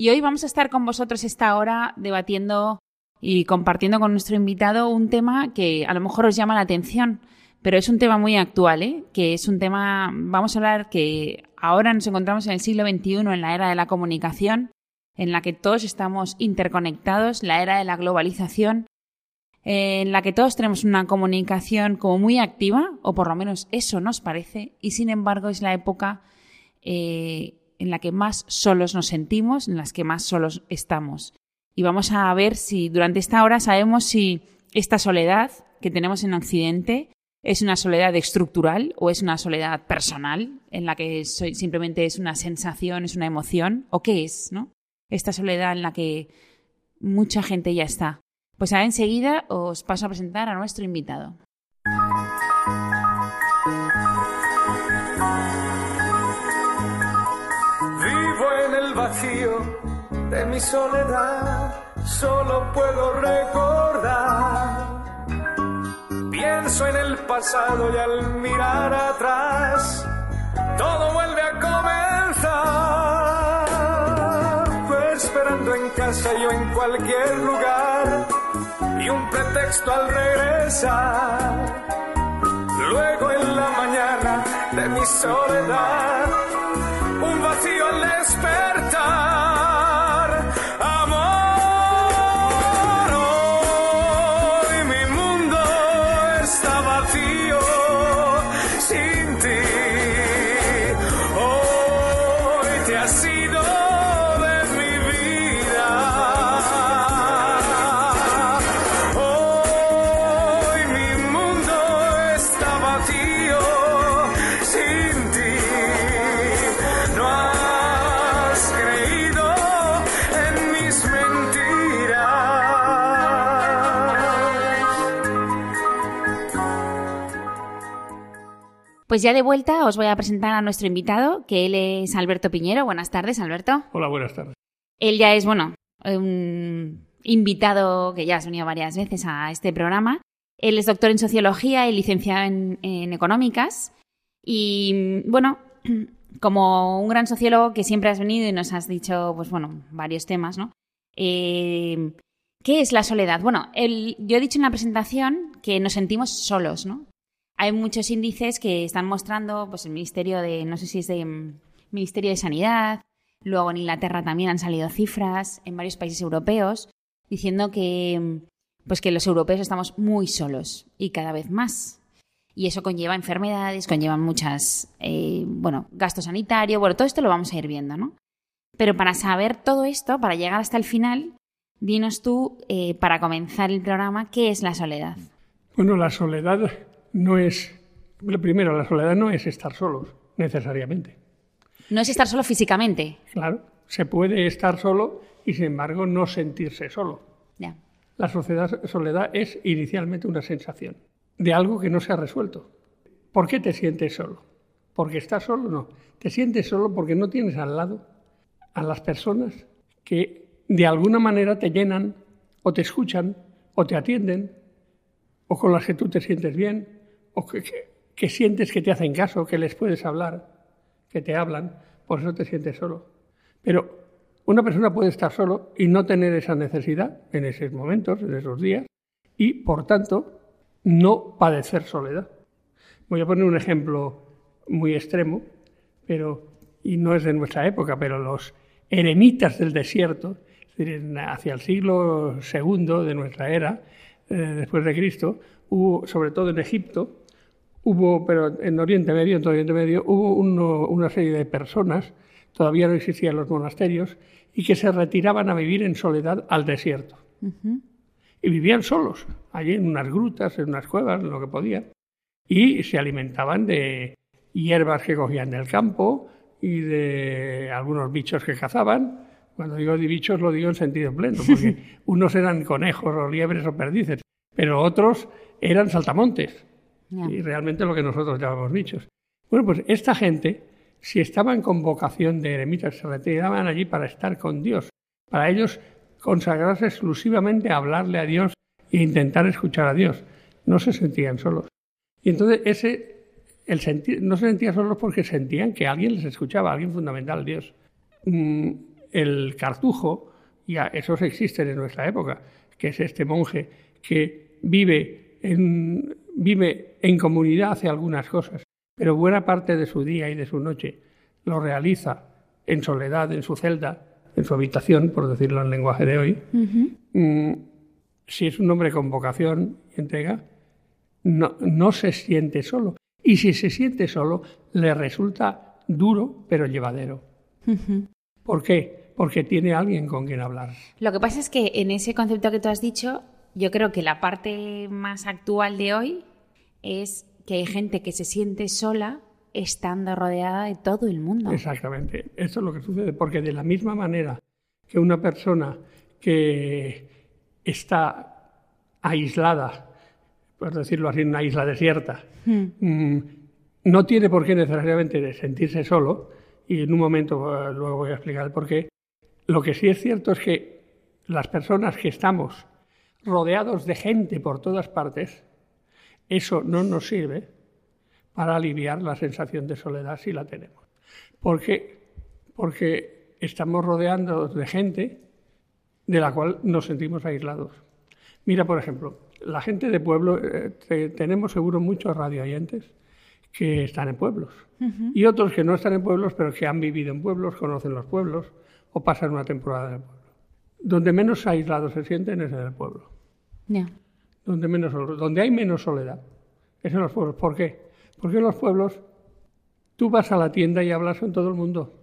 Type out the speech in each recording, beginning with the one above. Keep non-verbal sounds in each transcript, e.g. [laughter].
Y hoy vamos a estar con vosotros esta hora debatiendo y compartiendo con nuestro invitado un tema que a lo mejor os llama la atención, pero es un tema muy actual, ¿eh? que es un tema, vamos a hablar que ahora nos encontramos en el siglo XXI, en la era de la comunicación, en la que todos estamos interconectados, la era de la globalización, en la que todos tenemos una comunicación como muy activa, o por lo menos eso nos parece, y sin embargo es la época eh, en la que más solos nos sentimos, en las que más solos estamos. Y vamos a ver si durante esta hora sabemos si esta soledad que tenemos en Occidente es una soledad estructural o es una soledad personal, en la que simplemente es una sensación, es una emoción, o qué es, ¿no? Esta soledad en la que mucha gente ya está. Pues ahora enseguida os paso a presentar a nuestro invitado. De mi soledad, solo puedo recordar. Pienso en el pasado y al mirar atrás, todo vuelve a comenzar. Pues esperando en casa yo en cualquier lugar y un pretexto al regresar. Luego en la mañana de mi soledad, un vacío al despertar. Pues ya de vuelta os voy a presentar a nuestro invitado, que él es Alberto Piñero. Buenas tardes, Alberto. Hola, buenas tardes. Él ya es, bueno, un invitado que ya has venido varias veces a este programa. Él es doctor en sociología y licenciado en, en económicas. Y bueno, [clears throat] como un gran sociólogo que siempre has venido y nos has dicho, pues bueno, varios temas, ¿no? Eh, ¿Qué es la soledad? Bueno, el- yo he dicho en la presentación que nos sentimos solos, ¿no? Hay muchos índices que están mostrando, pues el Ministerio de, no sé si es de mm, Ministerio de Sanidad, luego en Inglaterra también han salido cifras, en varios países europeos, diciendo que, mm, pues que los europeos estamos muy solos y cada vez más. Y eso conlleva enfermedades, conlleva muchas, eh, bueno, gasto sanitario, bueno, todo esto lo vamos a ir viendo, ¿no? Pero para saber todo esto, para llegar hasta el final, dinos tú, eh, para comenzar el programa, ¿qué es la soledad? Bueno, la soledad no es. Lo primero, la soledad no es estar solos, necesariamente. No es estar solo físicamente. Claro, se puede estar solo y, sin embargo, no sentirse solo. Ya. La sociedad- soledad es inicialmente una sensación de algo que no se ha resuelto. ¿Por qué te sientes solo? ¿Porque estás solo? No. Te sientes solo porque no tienes al lado a las personas que de alguna manera te llenan o te escuchan o te atienden o con las que tú te sientes bien que, sientes que te hacen caso, que les puedes hablar, que te hablan, por eso te sientes solo. Pero una persona puede estar solo y no tener esa necesidad en esos momentos, en esos días, y por tanto no padecer soledad. Voy a poner un ejemplo muy extremo, pero y no es de nuestra época, pero los eremitas del desierto, hacia el siglo II de nuestra era, eh, después de Cristo, hubo, sobre todo en Egipto, hubo, pero en Oriente Medio, en todo Oriente Medio, hubo una serie de personas, todavía no existían los monasterios, y que se retiraban a vivir en soledad al desierto. Y vivían solos, allí en unas grutas, en unas cuevas, en lo que podían. Y se alimentaban de hierbas que cogían del campo y de algunos bichos que cazaban. Cuando digo de bichos lo digo en sentido pleno, porque [laughs] unos eran conejos o liebres o perdices, pero otros eran saltamontes. Y realmente lo que nosotros llamamos bichos. Bueno, pues esta gente si estaban con vocación de eremitas, se retiraban allí para estar con Dios, para ellos consagrarse exclusivamente a hablarle a Dios e intentar escuchar a Dios. No se sentían solos. Y entonces ese, el sentir, no se sentían solos porque sentían que alguien les escuchaba, alguien fundamental, Dios. Mm, el cartujo, ya esos existen en nuestra época, que es este monje que vive en, vive en comunidad, hace algunas cosas, pero buena parte de su día y de su noche lo realiza en soledad, en su celda, en su habitación, por decirlo en lenguaje de hoy, mm, si es un hombre con vocación y entrega, no, no se siente solo. Y si se siente solo, le resulta duro, pero llevadero. ¿Por qué? Porque tiene alguien con quien hablar. Lo que pasa es que en ese concepto que tú has dicho, yo creo que la parte más actual de hoy es que hay gente que se siente sola estando rodeada de todo el mundo. Exactamente, eso es lo que sucede, porque de la misma manera que una persona que está aislada, por decirlo así, en una isla desierta, hmm. mm, no tiene por qué necesariamente sentirse solo, y en un momento eh, luego voy a explicar el por qué, lo que sí es cierto es que las personas que estamos rodeados de gente por todas partes, eso no nos sirve para aliviar la sensación de soledad si la tenemos. ¿Por qué? Porque estamos rodeándonos de gente de la cual nos sentimos aislados. Mira, por ejemplo, la gente de pueblo, eh, tenemos seguro muchos radioyentes que están en pueblos y otros que no están en pueblos, pero que han vivido en pueblos, conocen los pueblos o pasan una temporada en el pueblo. Donde menos aislados se sienten es en el pueblo donde, menos, donde hay menos soledad. Es en los pueblos. ¿Por qué? Porque en los pueblos tú vas a la tienda y hablas con todo el mundo.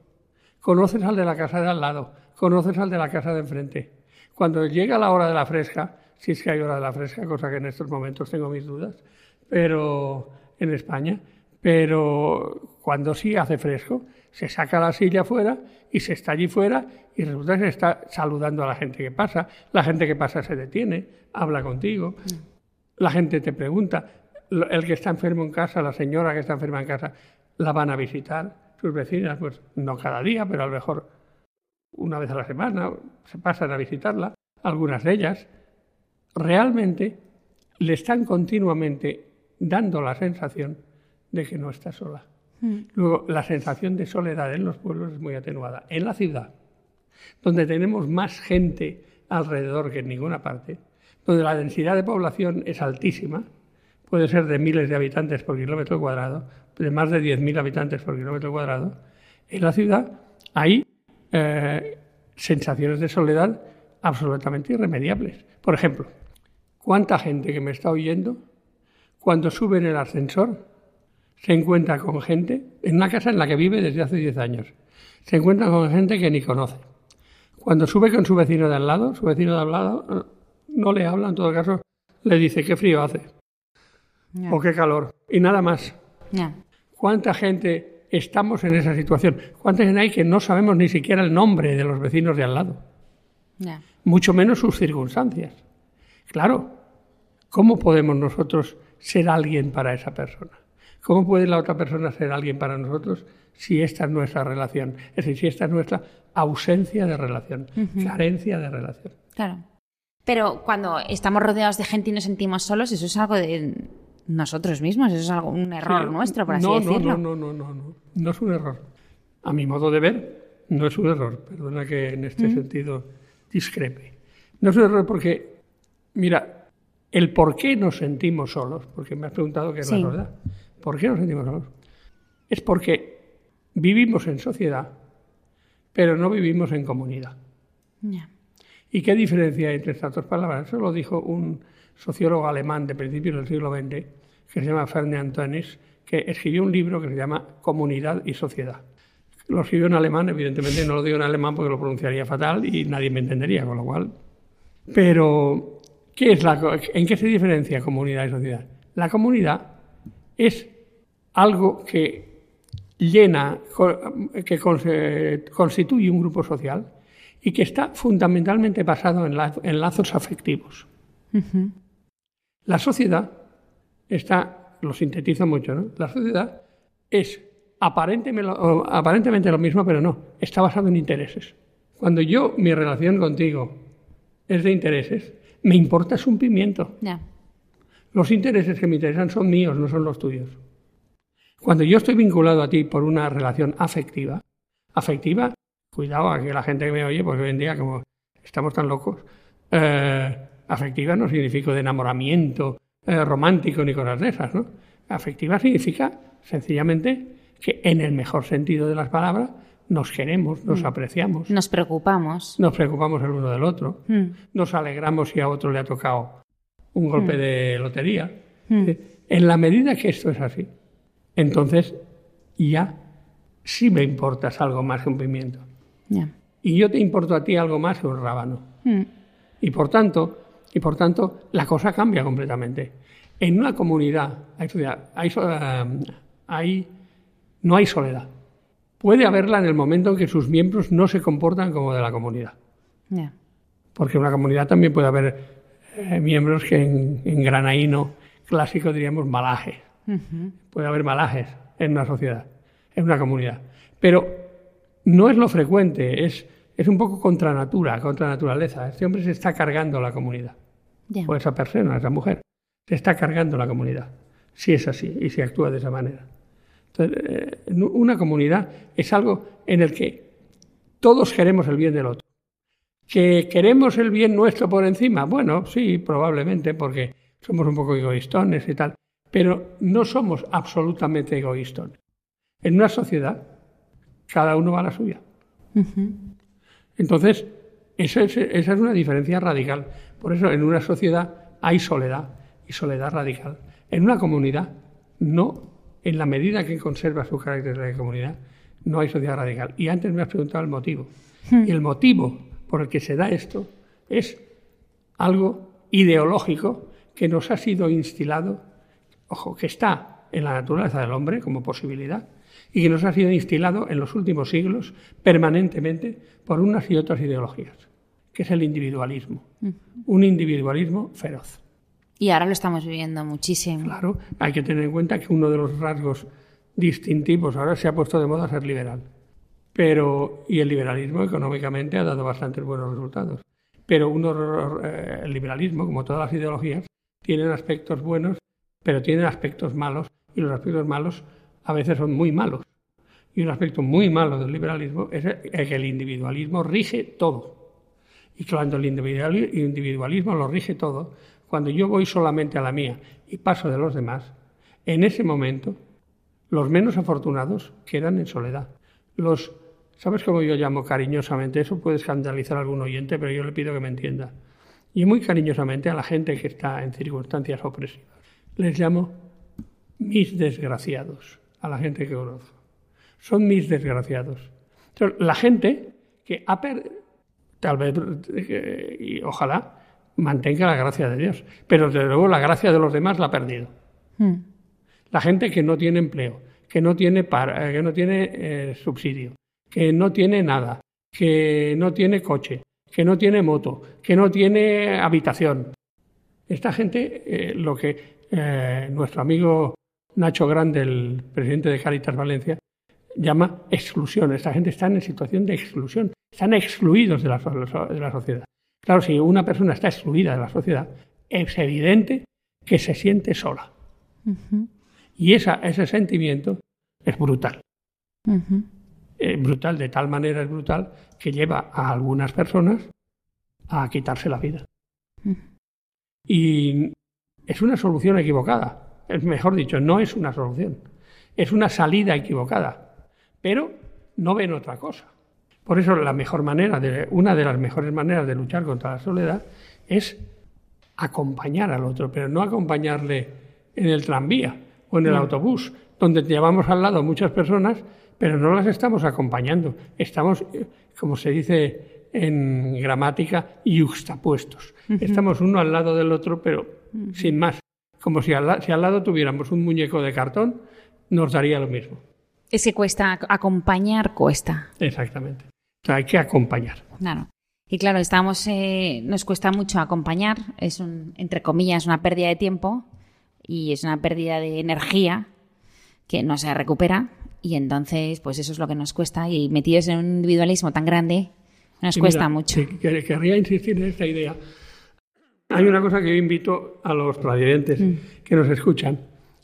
Conoces al de la casa de al lado, conoces al de la casa de enfrente. Cuando llega la hora de la fresca, si es que hay hora de la fresca, cosa que en estos momentos tengo mis dudas, pero en España, pero cuando sí hace fresco, se saca la silla fuera y se está allí fuera y resulta que se está saludando a la gente que pasa, la gente que pasa se detiene, habla contigo, la gente te pregunta, el que está enfermo en casa, la señora que está enferma en casa, la van a visitar, sus vecinas, pues no cada día, pero a lo mejor una vez a la semana se pasan a visitarla, algunas de ellas, realmente le están continuamente dando la sensación de que no está sola. Mm. Luego, la sensación de soledad en los pueblos es muy atenuada. En la ciudad, donde tenemos más gente alrededor que en ninguna parte, donde la densidad de población es altísima, puede ser de miles de habitantes por kilómetro cuadrado, de más de 10.000 habitantes por kilómetro cuadrado, en la ciudad hay eh, sensaciones de soledad absolutamente irremediables. Por ejemplo, ¿cuánta gente que me está oyendo, cuando sube en el ascensor, se encuentra con gente, en una casa en la que vive desde hace 10 años, se encuentra con gente que ni conoce? Cuando sube con su vecino de al lado, su vecino de al lado no le habla, en todo caso le dice qué frío hace o qué calor y nada más. ¿Cuánta gente estamos en esa situación? ¿Cuánta gente hay que no sabemos ni siquiera el nombre de los vecinos de al lado? Mucho menos sus circunstancias. Claro, ¿cómo podemos nosotros ser alguien para esa persona? ¿Cómo puede la otra persona ser alguien para nosotros si esta es nuestra relación? Es decir, si esta es nuestra ausencia de relación, carencia de relación. Claro. Pero cuando estamos rodeados de gente y nos sentimos solos, eso es algo de nosotros mismos, eso es algo, un error nuestro, por así decirlo. No, no, no, no, no, no es un error. A mi modo de ver, no es un error. Perdona que en este sentido discrepe. No es un error porque, mira, el por qué nos sentimos solos, porque me has preguntado qué es la soledad. ¿Por qué nos sentimos solos? Es porque vivimos en sociedad pero no vivimos en comunidad. ¿Y qué diferencia hay entre estas dos palabras? Eso lo dijo un sociólogo alemán de principios del siglo XX, que se llama Ferdinand Tönnies, que escribió un libro que se llama Comunidad y Sociedad. Lo escribió en alemán, evidentemente no lo digo en alemán porque lo pronunciaría fatal y nadie me entendería, con lo cual. Pero, ¿qué es la, ¿en qué se diferencia comunidad y sociedad? La comunidad es algo que llena, que constituye un grupo social y que está fundamentalmente basado en, lazos afectivos. La sociedad está, lo sintetizo mucho, ¿no? La sociedad es aparentemente, lo mismo, pero no, está basado en intereses. Cuando yo, mi relación contigo es de intereses, me importa un pimiento. Los intereses que me interesan son míos, no son los tuyos. Cuando yo estoy vinculado a ti por una relación afectiva, afectiva, cuidado a que la gente que me oye, porque hoy en día como estamos tan locos, eh, afectiva no significa de enamoramiento eh, romántico ni cosas de esas, ¿no? Afectiva significa sencillamente que en el mejor sentido de las palabras nos queremos, nos mm. apreciamos. Nos preocupamos. Nos preocupamos el uno del otro. Mm. Nos alegramos si a otro le ha tocado un golpe mm. de lotería. En la medida que esto es así, entonces ya sí me importas algo más que un pimiento. Y yo te importo a ti algo más que un rábano. Y por tanto, y por tanto, la cosa cambia completamente. En una comunidad hay, hay, hay no hay soledad. Puede haberla en el momento en que sus miembros no se comportan como de la comunidad. Porque en una comunidad también puede haber eh, miembros que en, granaíno clásico diríamos malajes. Puede haber malajes en una sociedad, en una comunidad. Pero no es lo frecuente, es, es un poco contra natura, contra naturaleza. Este hombre se está cargando la comunidad. O esa persona, esa mujer, se está cargando la comunidad. Si es así y si actúa de esa manera. Eh, una comunidad es algo en el que todos queremos el bien del otro. ¿Que queremos el bien nuestro por encima? Bueno, sí, probablemente, porque somos un poco egoístones y tal, pero no somos absolutamente egoístones. En una sociedad, cada uno va a la suya. Entonces, esa es una diferencia radical. Por eso, en una sociedad hay soledad y soledad radical. En una comunidad no en la medida que conserva su carácter de comunidad, no hay sociedad radical. Y antes me has preguntado el motivo. Hmm. Y el motivo por el que se da esto es algo ideológico que nos ha sido instilado, ojo, que está en la naturaleza del hombre como posibilidad y que nos ha sido instilado en los últimos siglos permanentemente por unas y otras ideologías, que es el individualismo, un individualismo feroz. Y ahora lo estamos viviendo muchísimo. Claro, hay que tener en cuenta que uno de los rasgos distintivos ahora se ha puesto de moda ser liberal. Pero, y el liberalismo económicamente ha dado bastantes buenos resultados. Pero eh, el liberalismo, como todas las ideologías, tienen aspectos buenos, pero tienen aspectos malos, y los aspectos malos a veces son muy malos. Y un aspecto muy malo del liberalismo es que el individualismo rige todo. Y cuando el individualismo lo rige todo, cuando yo voy solamente a la mía y paso de los demás, en ese momento los menos afortunados quedan en soledad. Los, ¿sabes cómo yo llamo cariñosamente? Eso puede escandalizar a algún oyente, pero yo le pido que me entienda. Y muy cariñosamente a la gente que está en circunstancias opresivas. Les llamo mis desgraciados, a la gente que conozco. Son mis desgraciados. la gente que ha perdido, tal vez, eh, y ojalá, mantenga la gracia de Dios. Pero desde luego la gracia de los demás la ha perdido. Hmm. La gente que no tiene empleo, que no tiene, para, eh, que no tiene eh, subsidio, que no tiene nada, que no tiene coche, que no tiene moto, que no tiene habitación. Esta gente, eh, lo que nuestro amigo Nacho Grande, el presidente de Caritas Valencia, llama exclusión. Esta gente está en situación de exclusión, están excluidos de la, de la sociedad. Claro, si una persona está excluida de la sociedad, es evidente que se siente sola. Y ese sentimiento es brutal. Es brutal, de tal manera es brutal que lleva a algunas personas a quitarse la vida. Y es una solución equivocada. Es mejor dicho, no es una solución. Es una salida equivocada. Pero no ven otra cosa. Por eso la mejor manera, de, una de las mejores maneras de luchar contra la soledad es acompañar al otro, pero no acompañarle en el tranvía o en el autobús, donde llevamos al lado muchas personas, pero no las estamos acompañando. Estamos, eh, como se dice en gramática, yuxtapuestos. Estamos uno al lado del otro, pero sin más. Como si al, si al lado tuviéramos un muñeco de cartón, nos daría lo mismo. Es que cuesta acompañar, cuesta. Exactamente. O sea, hay que acompañar. Claro. Y claro, estamos, eh, nos cuesta mucho acompañar, es un, entre comillas, una pérdida de tiempo y es una pérdida de energía que no se recupera y entonces pues eso es lo que nos cuesta y metidos en un individualismo tan grande nos Sí, cuesta mira, mucho. que- querría insistir en esta idea. Hay una cosa que yo invito a los radiantes Mm. que nos escuchan.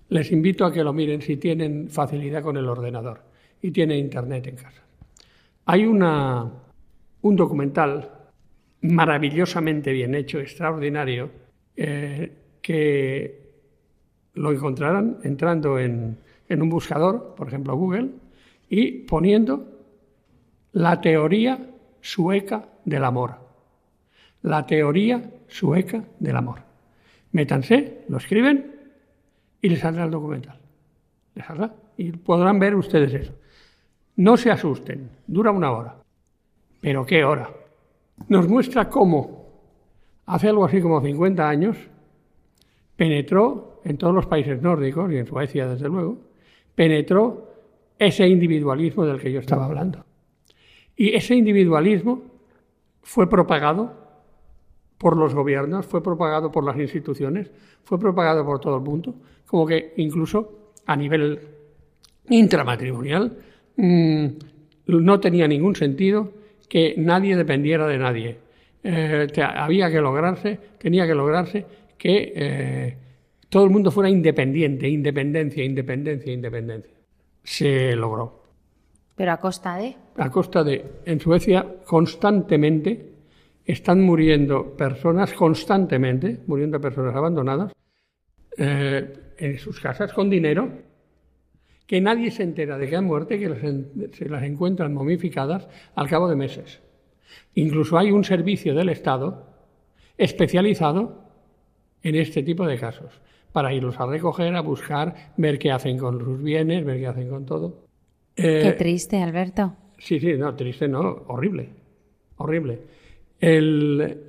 Les invito a que lo miren si tienen facilidad con el ordenador y tienen internet en casa. Hay una, un documental maravillosamente bien hecho, extraordinario, eh, que lo encontrarán entrando en, en un buscador, por ejemplo Google, y poniendo la teoría sueca del amor. La teoría sueca del amor. Métanse, lo escriben y les saldrá el documental. Les saldrá y podrán ver ustedes eso. No se asusten, dura una hora. ¿Pero qué hora? Nos muestra cómo, hace algo así como 50 años, penetró en todos los países nórdicos y en Suecia, desde luego, penetró ese individualismo del que yo estaba hablando. Y ese individualismo fue propagado por los gobiernos, fue propagado por las instituciones, fue propagado por todo el mundo, como que incluso a nivel intramatrimonial mm, no tenía ningún sentido que nadie dependiera de nadie. Eh, había que lograrse, tenía que lograrse que eh, todo el mundo fuera independiente, independencia, independencia, independencia. Se logró Pero a costa de... a costa de, en Suecia, constantemente están muriendo personas, constantemente, muriendo personas abandonadas eh, en sus casas con dinero, que nadie se entera de que han muerto y que las en- se las encuentran momificadas al cabo de meses. Incluso hay un servicio del Estado especializado en este tipo de casos, para irlos a recoger, a buscar, ver qué hacen con sus bienes, ver qué hacen con todo. Eh, Qué triste, Alberto. Sí, sí, no, triste no, horrible, horrible. El-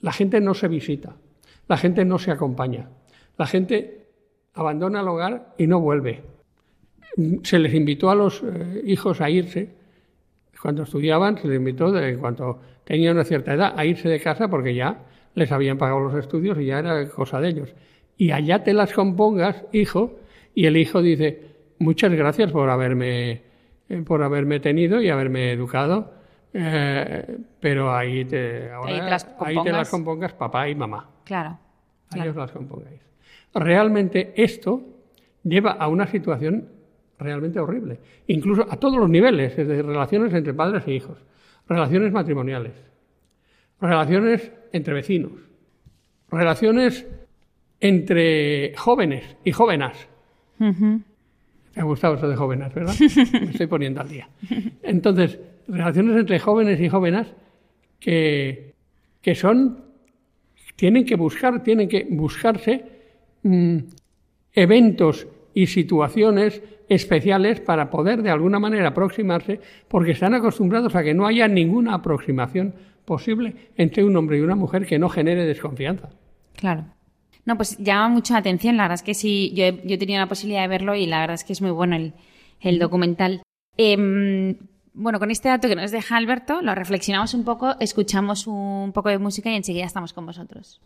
la gente no se visita, la gente no se acompaña, la gente abandona el hogar y no vuelve. Se les invitó a los eh, hijos a irse, cuando estudiaban, se les invitó, de, en cuanto tenían una cierta edad, a irse de casa porque ya les habían pagado los estudios y ya era cosa de ellos. Y allá te las compongas, hijo, y el hijo dice, muchas gracias por haberme, eh, por haberme tenido y haberme educado, eh, pero ahí te, ahora- Ahí te las ahí te compongas. las compongas papá y mamá. Claro. Ahí claro. os las compongáis. Realmente esto lleva a una situación realmente horrible, incluso a todos los niveles, desde relaciones entre padres e hijos, relaciones matrimoniales, relaciones entre vecinos, relaciones entre jóvenes y jóvenes. Me ha gustado eso de jóvenes, ¿verdad? [laughs] Me estoy poniendo al día. Entonces, relaciones entre jóvenes y jóvenes que, que son, tienen que buscar, tienen que buscarse mm, eventos y situaciones especiales para poder de alguna manera aproximarse, porque están acostumbrados a que no haya ninguna aproximación posible entre un hombre y una mujer que no genere desconfianza. Claro. No, pues llama mucho la atención. La verdad es que sí, yo he, yo he tenido la posibilidad de verlo y la verdad es que es muy bueno el, el documental. Em, bueno, con este dato que nos deja Alberto, lo reflexionamos un poco, escuchamos un poco de música y enseguida estamos con vosotros.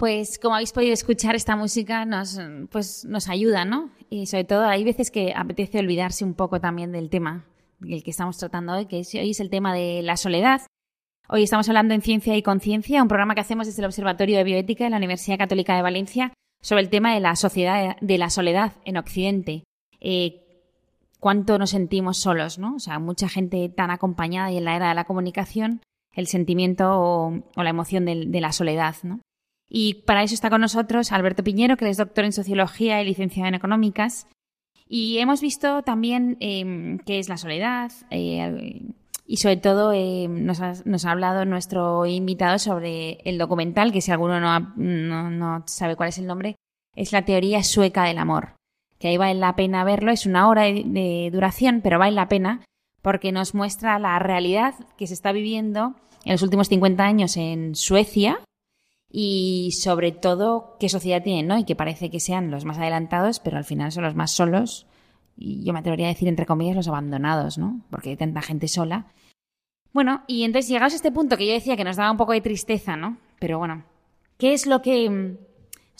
Pues como habéis podido escuchar, esta música nos, pues, nos ayuda, ¿no? Y sobre todo hay veces que apetece olvidarse un poco también del tema el que estamos tratando hoy, que es- hoy es el tema de la soledad. Hoy estamos hablando en Ciencia y Conciencia, un programa que hacemos desde el Observatorio de Bioética de la Universidad Católica de Valencia sobre el tema de la sociedad de la soledad en Occidente. Eh, cuánto nos sentimos solos, ¿no? O sea, mucha gente tan acompañada y en la era de la comunicación, el sentimiento o, la emoción del- de, la soledad, ¿no? Y para eso está con nosotros Alberto Piñero, que es doctor en Sociología y licenciado en Económicas. Y hemos visto también eh, qué es la soledad eh, y sobre todo eh, nos, ha, nos ha hablado nuestro invitado sobre el documental, que si alguno no, ha- no, sabe cuál es el nombre, es la teoría sueca del amor que ahí vale la pena verlo. Es una hora de, de duración, pero vale la pena porque nos muestra la realidad que se está viviendo en los últimos 50 años en Suecia y sobre todo qué sociedad tienen, ¿no? Y que parece que sean los más adelantados, pero al final son los más solos y yo me atrevería a decir entre comillas los abandonados, ¿no? Porque hay tanta gente sola. Bueno, y entonces llegados a este punto que yo decía que nos daba un poco de tristeza, ¿no? Pero bueno, ¿qué es lo que mm,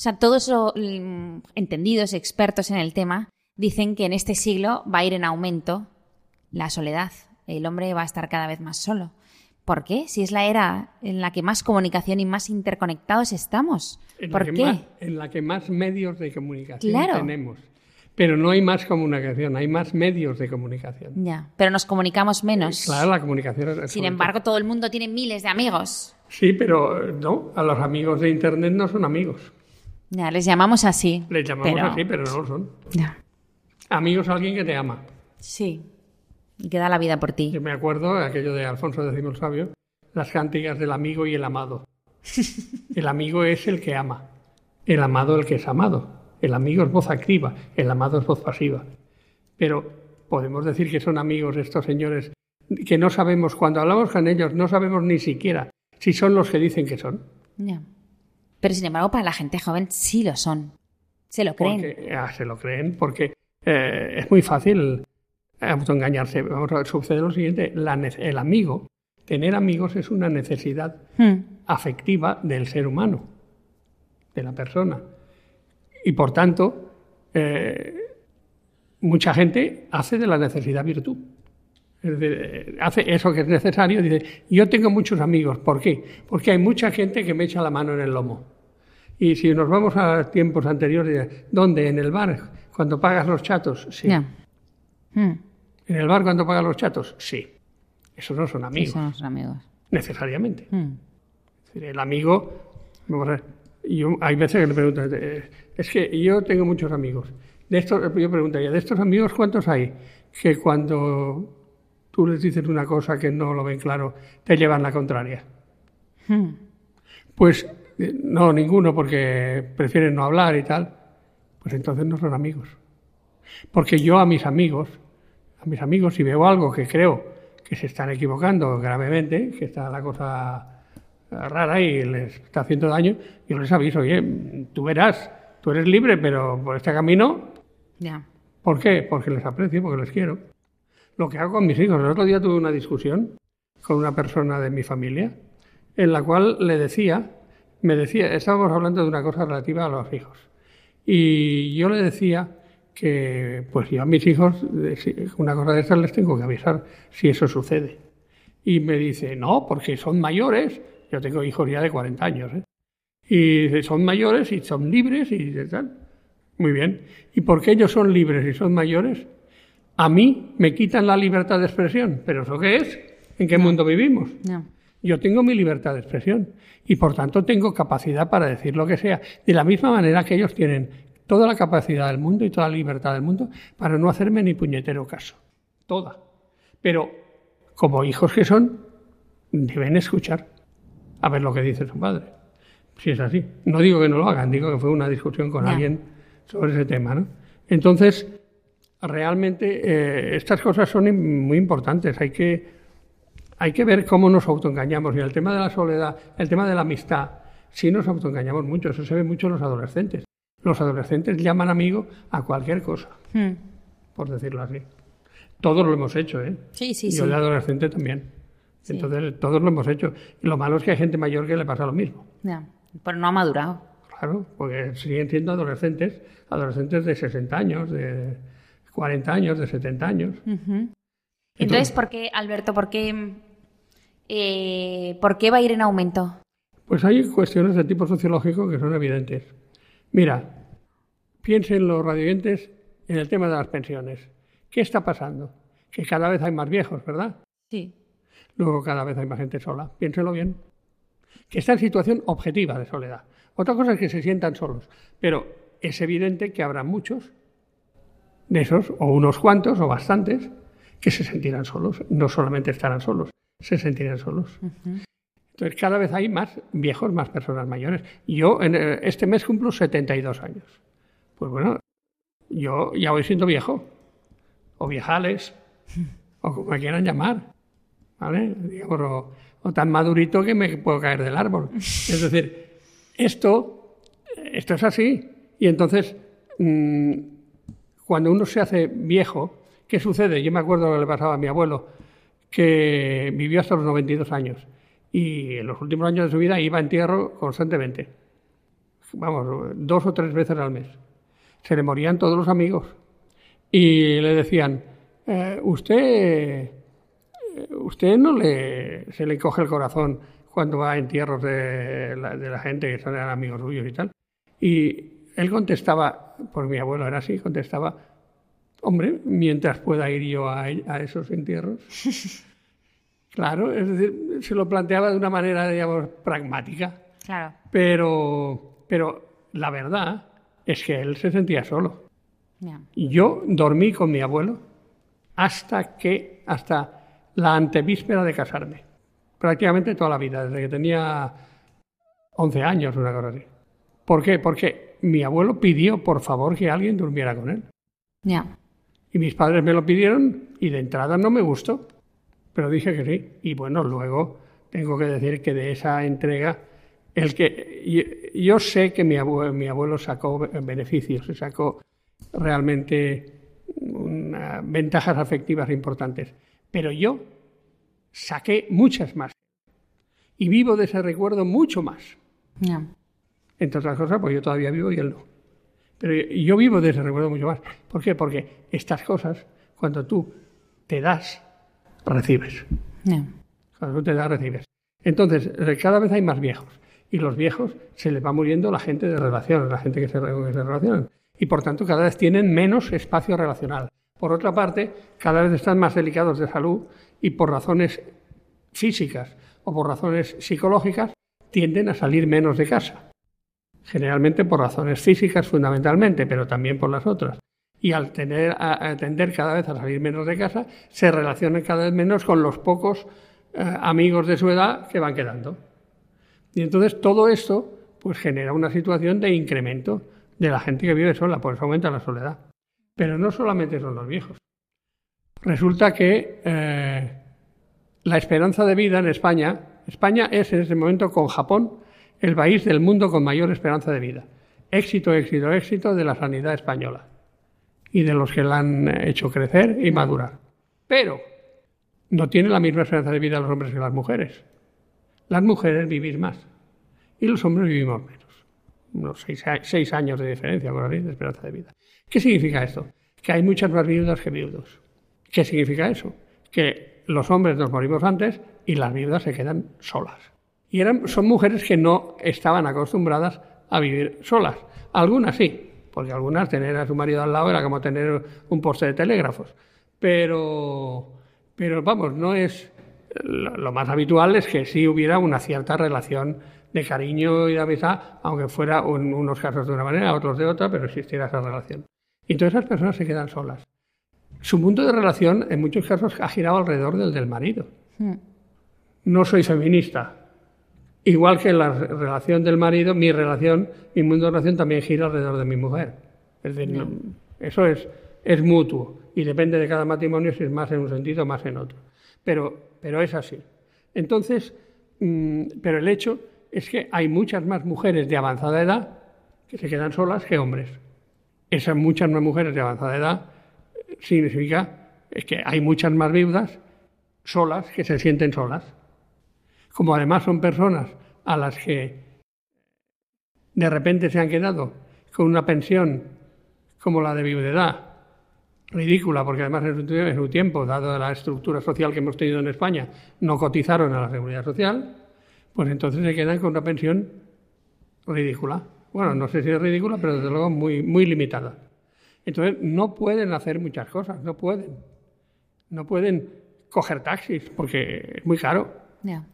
o sea, todos los mm, entendidos, expertos en el tema, dicen que en este siglo va a ir en aumento la soledad. El hombre va a estar cada vez más solo. ¿Por qué? Si es la era en la que más comunicación y más interconectados estamos. En ¿Por qué? Más, en la que más medios de comunicación Claro. tenemos. Pero no hay más comunicación, hay más medios de comunicación. Ya, pero nos comunicamos menos. Claro, la comunicación es... Sin embargo, todo el mundo tiene miles de amigos. Sí, pero eh, no, a los amigos de Internet no son amigos. Ya, les llamamos así. Les llamamos pero- así, pero no lo son. Ya. Amigos a alguien que te ama. Sí. Y que da la vida por ti. Yo me acuerdo de aquello de Alfonso X el Sabio, las cánticas del amigo y el amado. [laughs] El amigo es el que ama, el amado el que es amado. El amigo es voz activa, el amado es voz pasiva. Pero podemos decir que son amigos estos señores que no sabemos, cuando hablamos con ellos, no sabemos ni siquiera si son los que dicen que son. Pero sin embargo, para la gente joven sí lo son. Se lo creen. Porque, ah, se lo creen, porque eh, es muy fácil Vamos a ver, sucede lo siguiente, la el amigo, tener amigos es una necesidad Hmm. afectiva del ser humano, de la persona. Y por tanto, eh, mucha gente hace de la necesidad virtud. Es decir, eh, hace eso que es necesario. Dice, yo tengo muchos amigos. ¿Por qué? Porque hay mucha gente que me echa la mano en el lomo. Y si nos vamos a tiempos anteriores, ¿dónde? ¿En el bar? ¿Cuando pagas los chatos? Sí. Hmm. ¿En el bar cuando pagas los chatos? Sí. Esos no son amigos, somos amigos. necesariamente. Hmm. Es decir, el amigo, vamos a ver, yo, hay veces que le pregunto, eh, es que yo tengo muchos amigos. De estos, yo preguntaría, ¿de estos amigos cuántos hay que cuando tú les dices una cosa que no lo ven claro, te llevan la contraria? Hmm. Pues eh, no, ninguno, porque prefieren no hablar y tal. Pues entonces no son amigos. Porque yo a mis amigos, a mis amigos, si veo algo que creo que se están equivocando gravemente, que está la cosa rara y les está haciendo daño, yo les aviso, oye, tú verás, tú eres libre, pero por este camino, Ya. ¿por qué? Porque les aprecio, porque les quiero. Lo que hago con mis hijos. El otro día tuve una discusión con una persona de mi familia en la cual le decía, me decía, estábamos hablando de una cosa relativa a los hijos. Y yo le decía que, pues yo a mis hijos, eh, una cosa de estas les tengo que avisar si eso sucede. Y me dice, no, porque son mayores. Yo tengo hijos ya de 40 años, ¿eh? Y son mayores y son libres y tal. Muy bien. ¿Y por qué ellos son libres y son mayores? A mí me quitan la libertad de expresión. ¿Pero eso qué es? ¿En qué mundo vivimos? No. Yo tengo mi libertad de expresión y por tanto tengo capacidad para decir lo que sea. De la misma manera que ellos tienen toda la capacidad del mundo y toda la libertad del mundo para no hacerme ni puñetero caso. Toda. Pero como hijos que son, deben escuchar a ver lo que dice su padre. Si es así. No digo que no lo hagan, digo que fue una discusión con alguien sobre ese tema. ¿no? Entonces, realmente eh, estas cosas son muy importantes. Hay que, hay que ver cómo nos autoengañamos. Y el tema de la soledad, el tema de la amistad, sí nos autoengañamos mucho. Eso se ve mucho en los adolescentes. Los adolescentes llaman amigo a cualquier cosa, Hmm. por decirlo así. Todos lo hemos hecho, ¿eh? Sí, sí, Yo sí. de adolescente también. Sí. Entonces, todos lo hemos hecho. Y lo malo es que hay gente mayor que le pasa lo mismo. Ya. Pero no ha madurado. Claro, porque siguen siendo adolescentes, adolescentes de 60 años, de 40 años, de 70 años. Entonces, ¿por qué, Alberto, por qué, eh, por qué va a ir en aumento? Pues hay cuestiones de tipo sociológico que son evidentes. Mira, piensen los radioyentes en el tema de las pensiones. ¿Qué está pasando? Que cada vez hay más viejos, ¿verdad? Sí. Luego cada vez hay más gente sola. Piénsenlo bien. Que está en situación objetiva de soledad. Otra cosa es que se sientan solos. Pero es evidente que habrá muchos de esos, o unos cuantos, o bastantes, que se sentirán solos. No solamente estarán solos, se sentirán solos. Entonces cada vez hay más viejos, más personas mayores. Yo en eh, este mes cumplo 72 años. Pues bueno, yo ya voy siendo viejo. O viejales, o como me quieran llamar. ¿Vale? Digamos, o, tan madurito que me puedo caer del árbol. Es decir, esto, esto es así. Y entonces, mm, cuando uno se hace viejo, ¿qué sucede? Yo me acuerdo lo que le pasaba a mi abuelo, que vivió hasta los 92 años. Y en los últimos años de su vida iba a entierro constantemente. Vamos, dos o tres veces al mes. Se le morían todos los amigos. Y le decían, eh, usted, usted no le, se le coge el corazón cuando va a entierros de la, gente que son amigos suyos y tal. Y él contestaba, por mi abuelo era así, contestaba, hombre, mientras pueda ir yo a esos entierros. [laughs] Claro, es decir, se lo planteaba de una manera, digamos, pragmática. Claro. Pero, pero la verdad es que él se sentía solo. Ya. Y yo dormí con mi abuelo hasta que, hasta la antevíspera de casarme. Prácticamente toda la vida, desde que tenía 11 años, una cosa así. ¿Por qué? Porque mi abuelo pidió, por favor, que alguien durmiera con él. Ya. Y mis padres me lo pidieron y de entrada no me gustó. Pero dije que sí. Y bueno, luego tengo que decir que de esa entrega, el que yo, yo sé que mi abuelo, mi abuelo sacó beneficios, se sacó realmente una- ventajas afectivas importantes. Pero yo saqué muchas más. Y vivo de ese recuerdo mucho más. Entre otras cosas, pues yo todavía vivo y él no. Pero yo vivo de ese recuerdo mucho más. ¿Por qué? Porque estas cosas, cuando tú te das, recibes. Cuando tú te das, recibes. Entonces, eh, cada vez hay más viejos. Y los viejos se les va muriendo la gente de relaciones, la gente que se, que se relacionan. Y por tanto, cada vez tienen menos espacio relacional. Por otra parte, cada vez están más delicados de salud y por razones físicas o por razones psicológicas tienden a salir menos de casa. Generalmente por razones físicas fundamentalmente, pero también por las otras. Y al tener, a, a tender cada vez a salir menos de casa, se relacionan cada vez menos con los pocos eh, amigos de su edad que van quedando. Y entonces todo esto pues genera una situación de incremento de la gente que vive sola, por eso aumenta la soledad. Pero no solamente son los viejos. Resulta que eh, la esperanza de vida en España, España es en este momento con Japón el país del mundo con mayor esperanza de vida. Éxito, éxito, éxito de la sanidad española y de los que la han hecho crecer y madurar. Pero no tiene la misma esperanza de vida los hombres que las mujeres. Las mujeres vivís más y los hombres vivimos menos. Unos seis, seis años de diferencia con la ley de esperanza de vida. ¿Qué significa esto? Que hay muchas más viudas que viudos. ¿Qué significa eso? Que los hombres nos morimos antes y las viudas se quedan solas. Y eran, son mujeres que no estaban acostumbradas a vivir solas. Algunas sí, porque algunas tener a su marido al lado era como tener un poste de telégrafos. Pero, pero vamos, no es. Lo, más habitual es que sí hubiera una cierta relación de cariño y de amistad, aunque fuera en unos casos de una manera, otros de otra, pero existiera esa relación. Y entonces esas personas se quedan solas. Su mundo de relación, en muchos casos, ha girado alrededor del del marido. No soy feminista. Igual que la relación del marido, mi relación, mi mundo de relación también gira alrededor de mi mujer. Es decir, no- eso es, es mutuo y depende de cada matrimonio si es más en un sentido o más en otro. Pero, pero es así. Entonces, mm, pero el hecho es que hay muchas más mujeres de avanzada edad que se quedan solas que hombres. Esas muchas más mujeres de avanzada edad eh, significa es que hay muchas más viudas solas que se sienten solas. Como además son personas a las que de repente se han quedado con una pensión como la de viudedad, ridícula, porque además en su, tiempo, dado la estructura social que hemos tenido en España, no cotizaron a la seguridad social, pues entonces se quedan con una pensión ridícula. Bueno, no sé si es ridícula, pero desde luego muy, muy limitada. Entonces no pueden hacer muchas cosas, no pueden. No pueden coger taxis, porque es muy caro. Ya.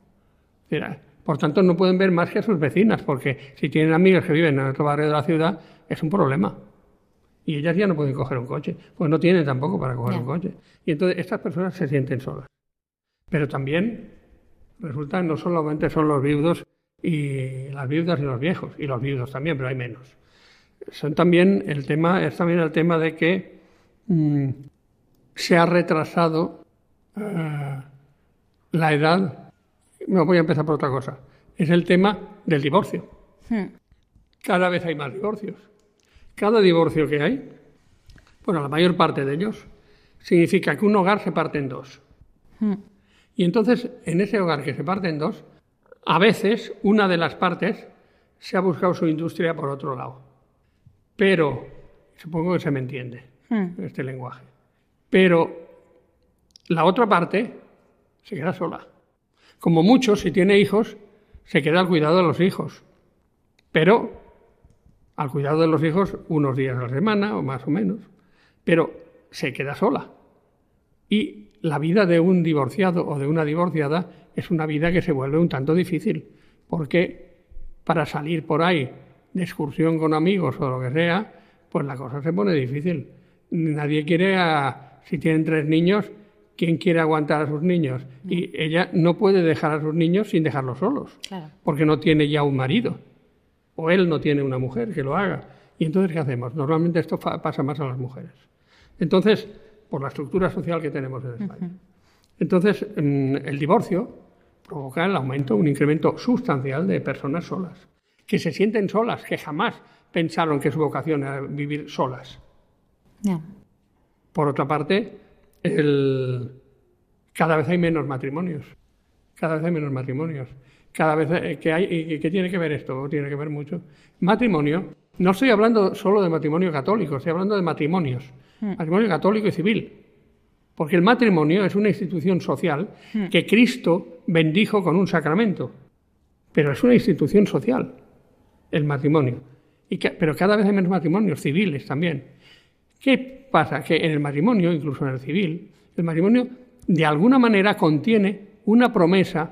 Por tanto, no pueden ver más que a sus vecinas, porque si tienen amigas que viven en otro barrio de la ciudad, es un problema. Y ellas ya no pueden coger un coche, pues no tienen tampoco para coger un coche. Y entonces estas personas se sienten solas. Pero también resulta que no solamente son los viudos y las viudas y los viejos, y los viudos también, pero hay menos. Son también el tema, es también el tema de que mm, se ha retrasado eh, la edad. No voy a empezar por otra cosa. Es el tema del divorcio. Hmm. Cada vez hay más divorcios. Cada divorcio que hay, bueno, la mayor parte de ellos, significa que un hogar se parte en dos. Hmm. Y entonces, en ese hogar que se parte en dos, a veces una de las partes se ha buscado su industria por otro lado. Pero, supongo que se me entiende Hmm. este lenguaje. Pero la otra parte se queda sola. Como muchos, si tiene hijos, se queda al cuidado de los hijos. Pero al cuidado de los hijos unos días a la semana o más o menos. Pero se queda sola. Y la vida de un divorciado o de una divorciada es una vida que se vuelve un tanto difícil. Porque para salir por ahí de excursión con amigos o lo que sea, pues la cosa se pone difícil. Nadie quiere, a- si tienen tres niños, ¿quién quiere aguantar a sus niños? Y ella no puede dejar a sus niños sin dejarlos solos, Claro. porque no tiene ya un marido, o él no tiene una mujer que lo haga. Y entonces, ¿qué hacemos? Normalmente esto pasa más a las mujeres. Entonces, por la estructura social que tenemos en España. Entonces, mm, el divorcio provoca el aumento, un incremento sustancial de personas solas, que se sienten solas, que jamás pensaron que su vocación era vivir solas. Por otra parte, el- cada vez hay menos matrimonios. Cada vez hay menos matrimonios. Cada vez eh, que hay. ¿Y qué tiene que ver esto? Tiene que ver mucho. Matrimonio. No estoy hablando solo de matrimonio católico, estoy hablando de matrimonios. Matrimonio católico y civil. Porque el matrimonio es una institución social que Cristo bendijo con un sacramento. Pero es una institución social, el matrimonio. Y que- pero cada vez hay menos matrimonios civiles también. ¿Qué pasa? Que en el matrimonio, incluso en el civil, el matrimonio de alguna manera contiene una promesa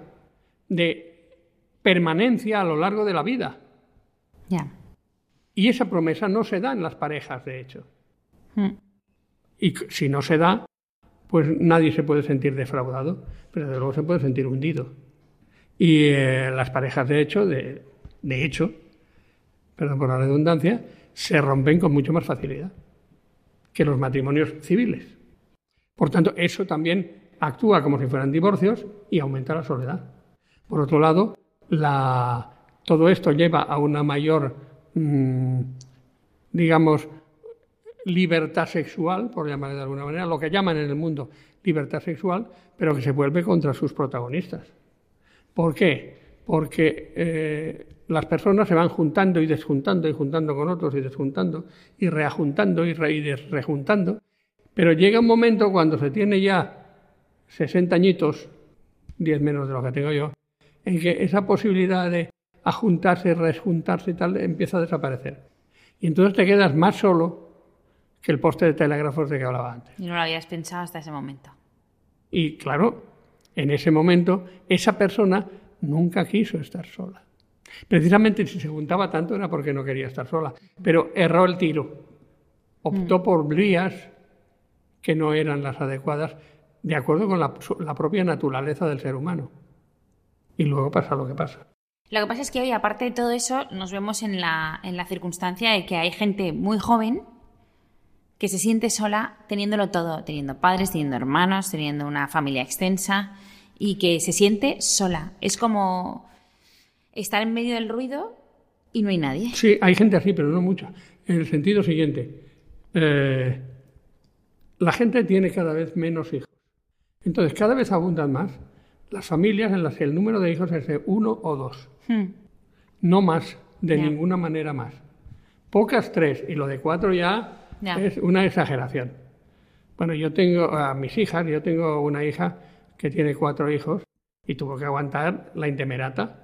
de permanencia a lo largo de la vida. Ya. Y esa promesa no se da en las parejas, de hecho. Hmm. Y si no se da, pues nadie se puede sentir defraudado, pero desde luego se puede sentir hundido. Y eh, las parejas, de hecho, de, de hecho, perdón por la redundancia, se rompen con mucho más facilidad que los matrimonios civiles. Por tanto, eso también actúa como si fueran divorcios y aumenta la soledad. Por otro lado, la- todo esto lleva a una mayor, mm, digamos, libertad sexual, por llamarle de alguna manera, lo que llaman en el mundo libertad sexual, pero que se vuelve contra sus protagonistas. ¿Por qué? Porque eh, las personas se van juntando y desjuntando y juntando con otros y desjuntando y reajuntando y, re- y desrejuntando, pero llega un momento cuando se tiene ya 60 añitos, 10 menos de lo que tengo yo, en que esa posibilidad de ajuntarse, rejuntarse y tal empieza a desaparecer. Y entonces te quedas más solo que el poste de telégrafos de que hablaba antes. Y no lo habías pensado hasta ese momento. Y claro, en ese momento esa persona nunca quiso estar sola. Precisamente si se juntaba tanto era porque no quería estar sola, pero erró el tiro. Optó por vías que no eran las adecuadas de acuerdo con la, la propia naturaleza del ser humano. Y luego pasa lo que pasa. Lo que pasa es que hoy, aparte de todo eso, nos vemos en la, en la circunstancia de que hay gente muy joven que se siente sola teniéndolo todo, teniendo padres, teniendo hermanos, teniendo una familia extensa y que se siente sola. Es como estar en medio del ruido y no hay nadie. Sí, hay gente así, pero no mucha. En el sentido siguiente, eh, la gente tiene cada vez menos hijos. Entonces, cada vez abundan más las familias en las que el número de hijos es de uno o dos, Hmm. no más de ninguna manera más. Pocas tres, y lo de cuatro ya, Ya. es una exageración. Bueno, yo tengo a mis hijas, yo tengo una hija que tiene cuatro hijos y tuvo que aguantar la intemerata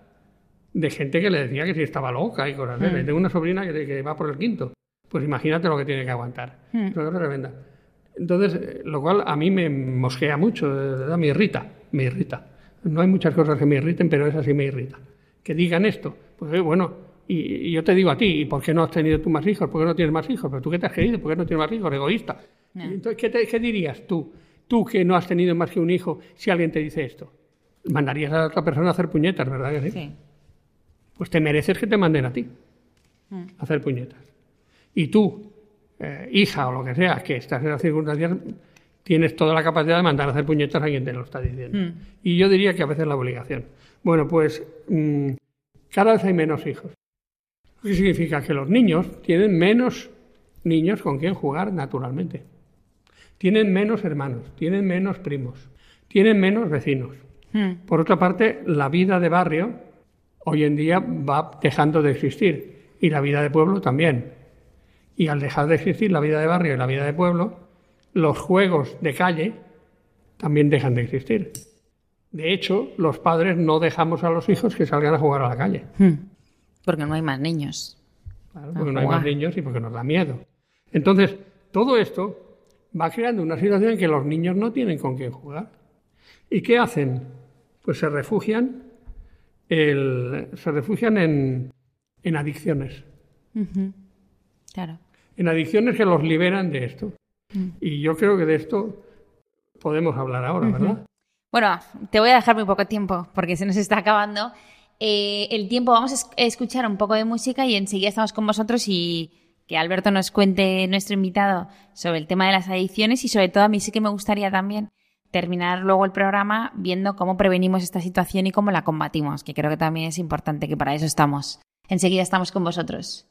de gente que le decía que si estaba loca y cosas de esas. Tengo una sobrina que, que va por el quinto. Pues imagínate lo que tiene que aguantar. Una cosa tremenda. Entonces, eh, lo cual a mí me mosquea mucho, me irrita, me irrita. No hay muchas cosas que me irriten, pero esa sí me irrita. Que digan esto, pues bueno, y, y yo te digo a ti, ¿y por qué no has tenido tú más hijos? ¿Por qué no tienes más hijos? ¿Pero tú qué te has querido? ¿Por qué no tienes más hijos? Egoísta. Entonces, ¿qué, te- qué dirías tú? Tú que no has tenido más que un hijo, si alguien te dice esto. Mandarías a otra persona a hacer puñetas, ¿verdad que sí? Sí. Pues te mereces que te manden a ti Mm. a hacer puñetas. Y tú, eh, hija o lo que sea, que estás en las circunstancias, tienes toda la capacidad de mandar a hacer puñetas a quien te lo está diciendo. Mm. Y yo diría que a veces la obligación. Bueno, pues mm, cada vez hay menos hijos. ¿Qué significa? Que los niños tienen menos niños con quien jugar naturalmente. Tienen menos hermanos, tienen menos primos, tienen menos vecinos. Mm. Por otra parte, la vida de barrio hoy en día va dejando de existir y la vida de pueblo también. Y al dejar de existir la vida de barrio y la vida de pueblo, los juegos de calle también dejan de existir. De hecho, los padres no dejamos a los hijos que salgan a jugar a la calle, Mm. Porque no hay más niños. claro, porque no hay más niños y porque nos da miedo. Entonces, todo esto va creando una situación en que los niños no tienen con quién jugar. ¿Y qué hacen? Pues se refugian, el- se refugian en, en adicciones. Claro. En adicciones que los liberan de esto. Y yo creo que de esto podemos hablar ahora, ¿verdad? Bueno, te voy a dejar muy poco tiempo porque se nos está acabando eh, el tiempo. Vamos a escuchar un poco de música y enseguida estamos con vosotros y que Alberto nos cuente, nuestro invitado, sobre el tema de las adicciones y sobre todo a mí sí que me gustaría también terminar luego el programa viendo cómo prevenimos esta situación y cómo la combatimos, que creo que también es importante, que para eso estamos. Enseguida estamos con vosotros.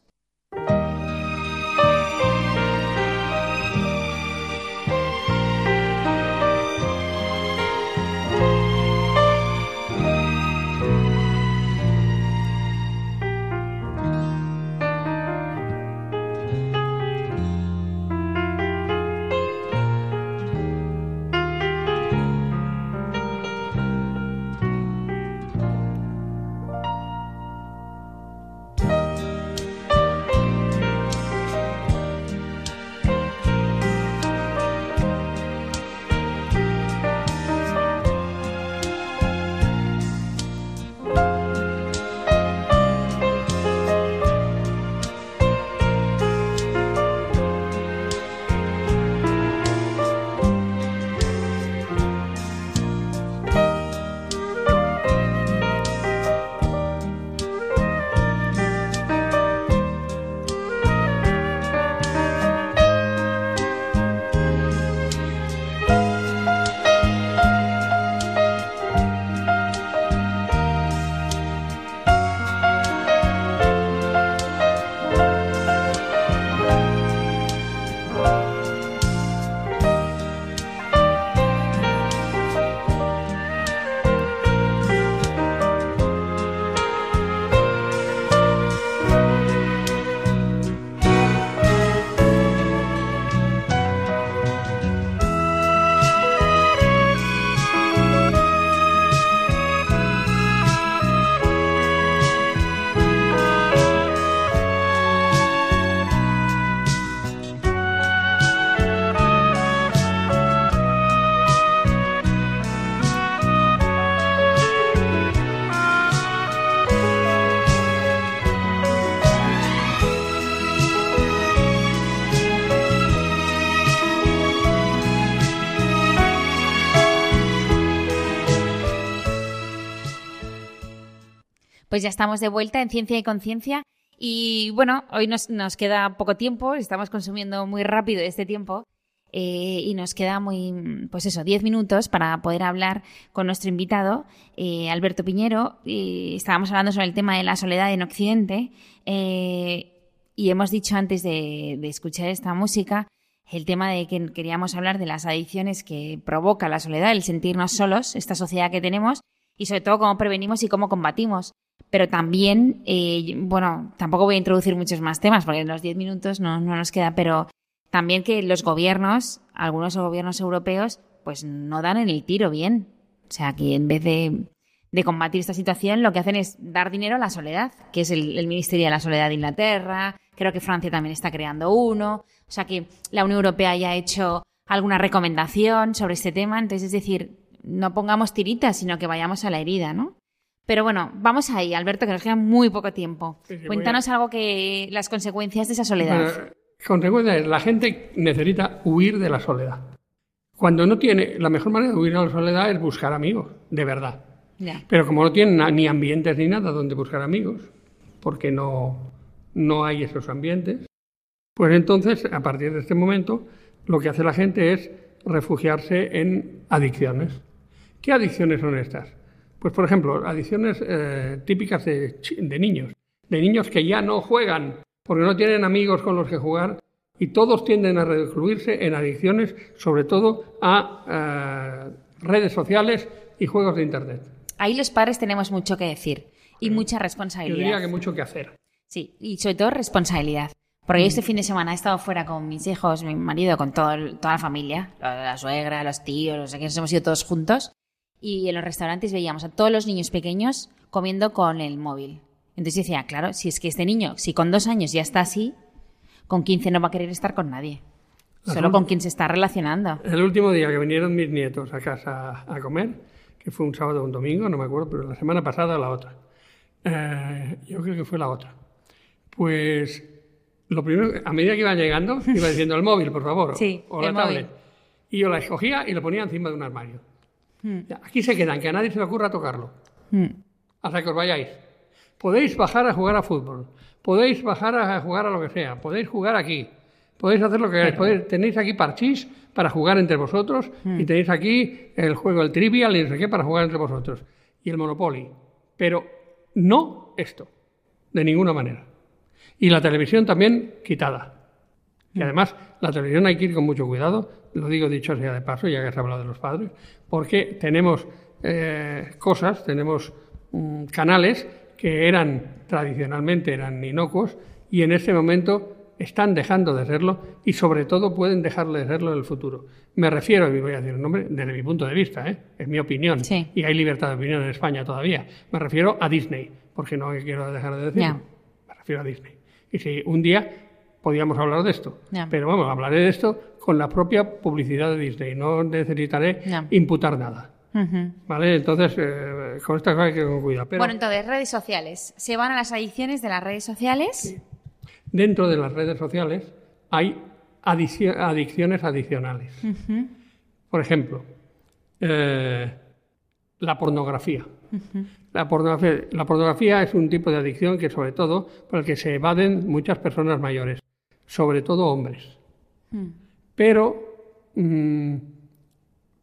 Pues ya estamos de vuelta en Ciencia y Conciencia. Y bueno, hoy nos, nos queda poco tiempo, estamos consumiendo muy rápido este tiempo. eh, y nos queda muy, pues eso, 10 minutos para poder hablar con nuestro invitado, eh, Alberto Piñero. Estábamos hablando sobre el tema de la soledad en Occidente. eh, y hemos dicho antes de escuchar esta música el tema de que queríamos hablar de las adicciones que provoca la soledad, el sentirnos solos, esta sociedad que tenemos, y sobre todo cómo prevenimos y cómo combatimos. Pero también, eh, bueno, tampoco voy a introducir muchos más temas porque en los 10 minutos no, no nos queda, pero también que los gobiernos, algunos gobiernos europeos, pues no dan en el tiro bien. O sea, que en vez de, combatir esta situación, lo que hacen es dar dinero a la soledad, que es el, el Ministerio de la Soledad de Inglaterra. Creo que Francia también está creando uno. O sea, que la Unión Europea ya ha hecho alguna recomendación sobre este tema. Entonces, es decir, no pongamos tiritas, sino que vayamos a la herida, ¿no? Pero bueno, vamos ahí, Alberto, que nos queda muy poco tiempo. Sí, sí, voy Cuéntanos algo que las consecuencias de esa soledad. Bueno, consecuencia es, la gente necesita huir de la soledad. Cuando no tiene, la mejor manera de huir de la soledad es buscar amigos, de verdad. Ya. Pero como no tienen ni ambientes ni nada donde buscar amigos, porque no, no hay esos ambientes, pues entonces, a partir de este momento, lo que hace la gente es refugiarse en adicciones. ¿Qué adicciones son estas? Pues, por ejemplo, adicciones eh, típicas de, de niños, de niños que ya no juegan, porque no tienen amigos con los que jugar, y todos tienden a recluirse en adicciones, sobre todo a eh, redes sociales y juegos de Internet. Ahí los padres tenemos mucho que decir y mucha Yo responsabilidad. diría que mucho que hacer. Sí, y sobre todo responsabilidad. Porque yo este fin de semana he estado fuera con mis hijos, mi marido, con todo toda la familia, la, la suegra, los tíos, no sé qué, nos hemos ido todos juntos. Y en los restaurantes veíamos a todos los niños pequeños comiendo con el móvil. Entonces decía, claro, si es que este niño, si con dos años ya está así, con 15 no va a querer estar con nadie. Solo con quien se está relacionando. El último día que vinieron mis nietos a casa a comer, que fue un sábado o un domingo, no me acuerdo, pero la semana pasada la otra. Eh, yo creo que fue la otra. Pues lo primero, a medida que iban llegando, iba diciendo el móvil, por favor, o- Sí, o, la el tablet. móvil. Y yo la escogía y lo ponía encima de un armario. Hmm. Aquí se quedan, que a nadie se le ocurra tocarlo, Mm. hasta que os vayáis. Podéis bajar a jugar a fútbol, podéis bajar a jugar a lo que sea, podéis jugar aquí, podéis hacer lo que queráis. Podéis- tenéis aquí parchís para jugar entre vosotros y tenéis aquí el juego, el trivial y no sé qué para jugar entre vosotros. Y el Monopoly. Pero no esto, de ninguna manera. Y la televisión también quitada. Y además, la televisión hay que ir con mucho cuidado, lo digo dicho sea de paso, ya que has hablado de los padres, porque tenemos eh, cosas, tenemos mm, canales que eran tradicionalmente eran inocuos y en este momento están dejando de serlo y sobre todo pueden dejar de serlo en el futuro. Me refiero, y voy a decir un nombre, desde mi punto de vista, ¿eh? es mi opinión, Sí. y hay libertad de opinión en España todavía. Me refiero a Disney, porque no quiero dejar de decirlo. Me refiero a Disney. Y si un día podíamos hablar de esto, pero vamos, hablaré de esto con la propia publicidad de Disney, no necesitaré imputar nada. ¿Vale? Entonces, eh, con estas cosas hay que tener cuidado. Pero Bueno, entonces, redes sociales. ¿Se van a las adicciones de las redes sociales? dentro de las redes sociales hay adicciones adicionales. Por ejemplo, eh, la pornografía. la, pornografía. La pornografía es un tipo de adicción que, sobre todo, por el que se evaden muchas personas mayores, sobre todo hombres. Pero, mm,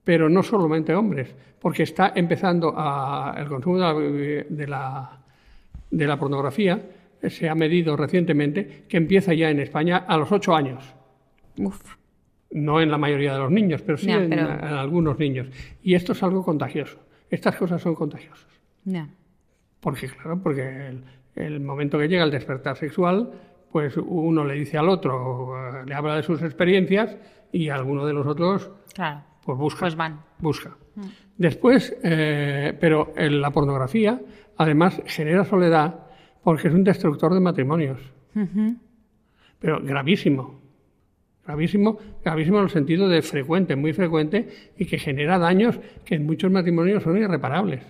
pero no solamente hombres, porque está empezando a, el consumo de la, de la, de la pornografía, eh, se ha medido recientemente que empieza ya en España a los ocho años. Uf. No en la mayoría de los niños, pero sí en, pero- en algunos niños. Y esto es algo contagioso. Estas cosas son contagiosas. Ya. Porque, claro, porque el, el momento que llega el despertar sexual, pues uno le dice al otro, eh, le habla de sus experiencias y alguno de los otros, Claro. pues busca. Pues van. Busca. Después, eh, pero en la pornografía, además, genera soledad porque es un destructor de matrimonios. Pero gravísimo. Gravísimo, gravísimo en el sentido de frecuente, muy frecuente, y que genera daños que en muchos matrimonios son irreparables.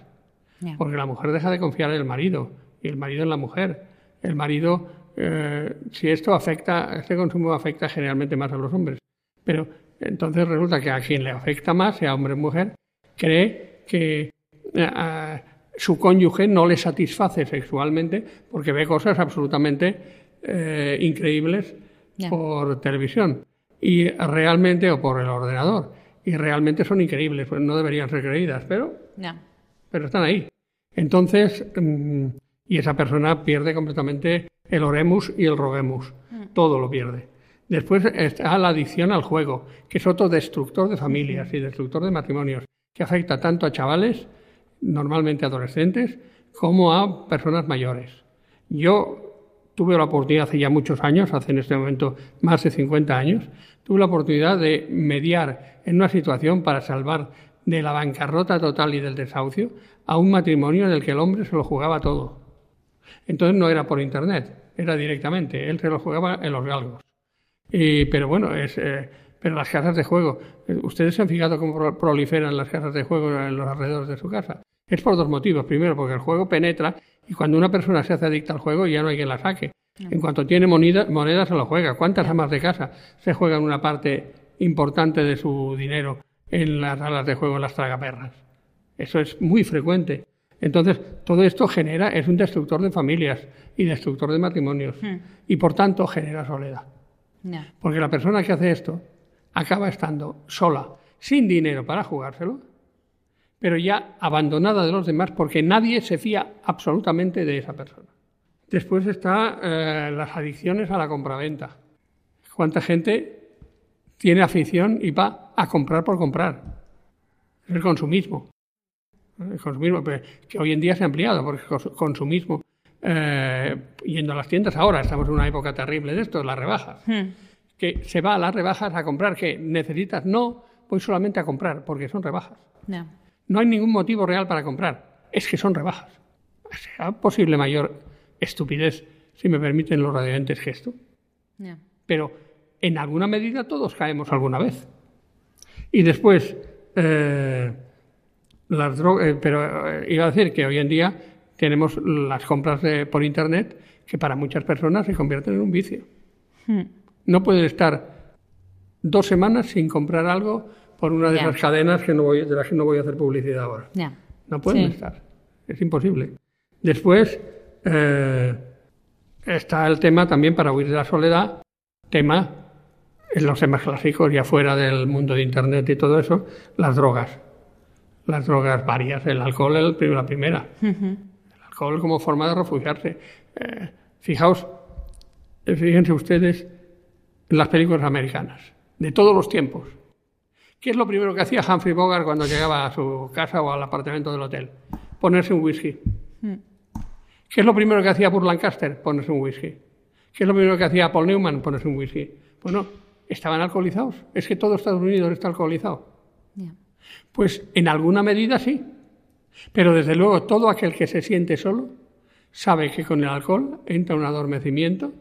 Porque la mujer deja de confiar en el marido y el marido en la mujer. El marido, eh, si esto afecta, este consumo afecta generalmente más a los hombres. Pero entonces resulta que a quien le afecta más, sea hombre o mujer, cree que eh, a su cónyuge no le satisface sexualmente porque ve cosas absolutamente eh, increíbles por televisión y realmente o por el ordenador y realmente son increíbles, pues no deberían ser creídas, pero pero están ahí. Entonces, mm, y esa persona pierde completamente el oremus y el roguemus. Todo lo pierde. Después está la adicción al juego, que es otro destructor de familias y destructor de matrimonios, que afecta tanto a chavales, normalmente adolescentes, como a personas mayores. Yo tuve la oportunidad hace ya muchos años, hace en este momento más de 50 años, tuve la oportunidad de mediar en una situación para salvar de la bancarrota total y del desahucio a un matrimonio en el que el hombre se lo jugaba todo. Entonces no era por internet, era directamente, él se lo jugaba en los galgos. Y, pero bueno, es, eh, pero las casas de juego, eh, ¿ustedes se han fijado cómo pro- proliferan las casas de juego en los alrededores de su casa? Es por dos motivos. Primero, porque el juego penetra y cuando una persona se hace adicta al juego ya no hay quien la saque. En cuanto tiene moneda, moneda se lo juega. ¿Cuántas amas de casa se juegan una parte importante de su dinero en las salas de juego, en las tragaperras? Eso es muy frecuente. Entonces, todo esto genera, es un destructor de familias y destructor de matrimonios. Y por tanto, genera soledad. Porque la persona que hace esto acaba estando sola, sin dinero para jugárselo, pero ya abandonada de los demás porque nadie se fía absolutamente de esa persona. Después está eh, las adicciones a la compraventa. ¿Cuánta gente tiene afición y va a comprar por comprar? Es el consumismo. El consumismo pero que hoy en día se ha ampliado, porque consumismo, eh, yendo a las tiendas ahora, estamos en una época terrible de esto, las rebajas Hmm. que se va a las rebajas a comprar, que necesitas, no, voy solamente a comprar, porque son rebajas. Ya. No hay ningún motivo real para comprar, es que son rebajas. ¿Será posible mayor estupidez, si me permiten los radiantes gestos? Ya. Pero en alguna medida todos caemos alguna vez. Y después, eh, las drogas, pero eh, iba a decir que hoy en día tenemos las compras de- por Internet que para muchas personas se convierten en un vicio. Hmm. No pueden estar dos semanas sin comprar algo por una de esas cadenas que no voy, de las que no voy a hacer publicidad ahora. No pueden Sí. estar. Es imposible. Después eh, está el tema también para huir de la soledad, tema, en los temas clásicos, ya fuera del mundo de Internet y todo eso, las drogas. Las drogas varias, el alcohol prim- la primera. El alcohol como forma de refugiarse. Eh, fijaos, eh, fíjense ustedes en las películas americanas, de todos los tiempos. ¿Qué es lo primero que hacía Humphrey Bogart cuando llegaba a su casa o al apartamento del hotel? Ponerse un whisky. ¿Qué es lo primero que hacía Burt Lancaster? Ponerse un whisky. ¿Qué es lo primero que hacía Paul Newman? Ponerse un whisky. Bueno, estaban alcoholizados. Es que todo Estados Unidos está alcoholizado. Pues en alguna medida sí. Pero desde luego todo aquel que se siente solo sabe que con el alcohol entra un adormecimiento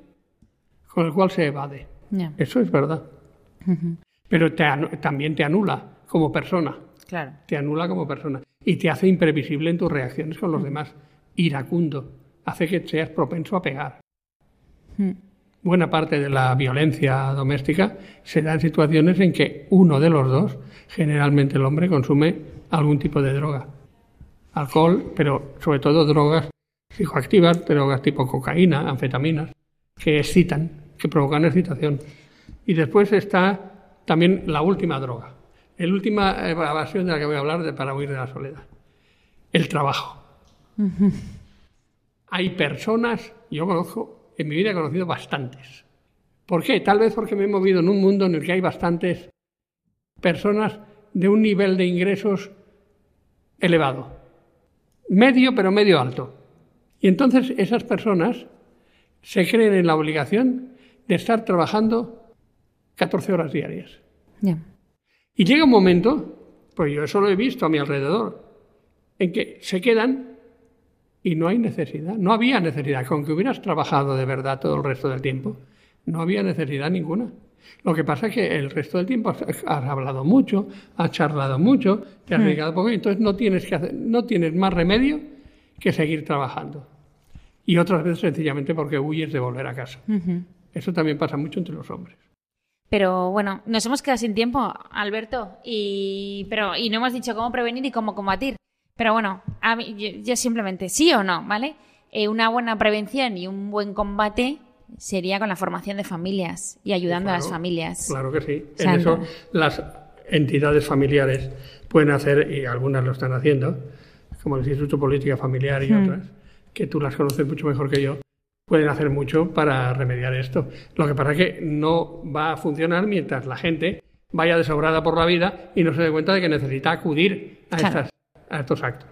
con el cual se evade. Eso es verdad. Pero te también te anula como persona. Claro. Te anula como persona. Y te hace imprevisible en tus reacciones con los demás. Iracundo. Hace que seas propenso a pegar. Buena parte de la violencia doméstica se da en situaciones en que uno de los dos, generalmente el hombre, consume algún tipo de droga. Alcohol, pero sobre todo drogas psicoactivas, drogas tipo cocaína, anfetaminas, que excitan, que provocan excitación. Y después está también la última droga, la última evasión de la que voy a hablar de, para huir de la soledad, el trabajo. Hay personas, yo conozco, en mi vida he conocido bastantes. ¿Por qué? Tal vez porque me he movido en un mundo en el que hay bastantes personas de un nivel de ingresos elevado. Medio, pero medio alto. Y entonces esas personas se creen en la obligación de estar trabajando 14 horas diarias. Ya. Y llega un momento, pues yo eso lo he visto a mi alrededor, en que se quedan y no hay necesidad, no había necesidad, con que hubieras trabajado de verdad todo el resto del tiempo, no había necesidad ninguna. Lo que pasa es que el resto del tiempo has, hablado mucho, has charlado mucho, te has dedicado poco, entonces no tienes, que hacer, no tienes más remedio que seguir trabajando. Y otras veces sencillamente porque huyes de volver a casa. Eso también pasa mucho entre los hombres. Pero bueno, nos hemos quedado sin tiempo, Alberto, y, pero, y no hemos dicho cómo prevenir y cómo combatir. Pero bueno, a mí, yo, yo simplemente sí o no, ¿vale? Eh, una buena prevención y un buen combate sería con la formación de familias y ayudando a las familias. Claro que sí. En eso las entidades familiares pueden hacer, y algunas lo están haciendo, como el Instituto Política Familiar y otras, que tú las conoces mucho mejor que yo, pueden hacer mucho para remediar esto. Lo que pasa es que no va a funcionar mientras la gente vaya desobrada por la vida y no se dé cuenta de que necesita acudir a, Claro. estas- a estos actos.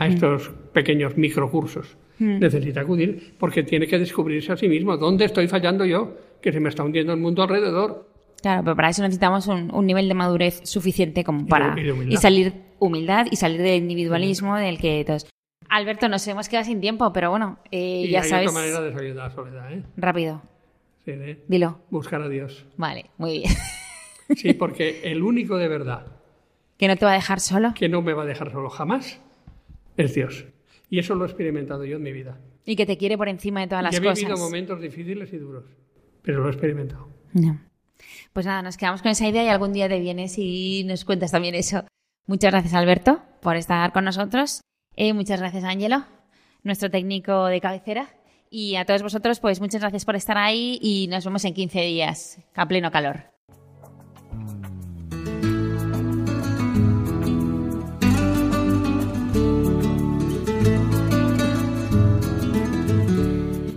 a estos pequeños microcursos. Necesita acudir porque tiene que descubrirse a sí mismo. ¿Dónde estoy fallando yo? Que se me está hundiendo el mundo alrededor. Claro, pero para eso necesitamos un, un nivel de madurez suficiente como para y de humildad. salir humildad y salir del individualismo del que todos. Alberto, nos hemos quedado sin tiempo, pero bueno, eh, y ya hay sabes. otra manera de salir de la soledad, ¿eh? Rápido, Sí, de dilo. buscar a Dios. Vale, muy bien. Sí, porque el único de verdad que no te va a dejar solo que no me va a dejar solo jamás es Dios. Y eso lo he experimentado yo en mi vida. y que te quiere por encima de todas las y he cosas. vivido momentos difíciles y duros, pero lo he experimentado. No. Pues nada, nos quedamos con esa idea y algún día te vienes y nos cuentas también eso. Muchas gracias, Alberto, por estar con nosotros. Eh, muchas gracias, Ángelo, nuestro técnico de cabecera. Y a todos vosotros, pues muchas gracias por estar ahí y nos vemos en 15 días, a pleno calor.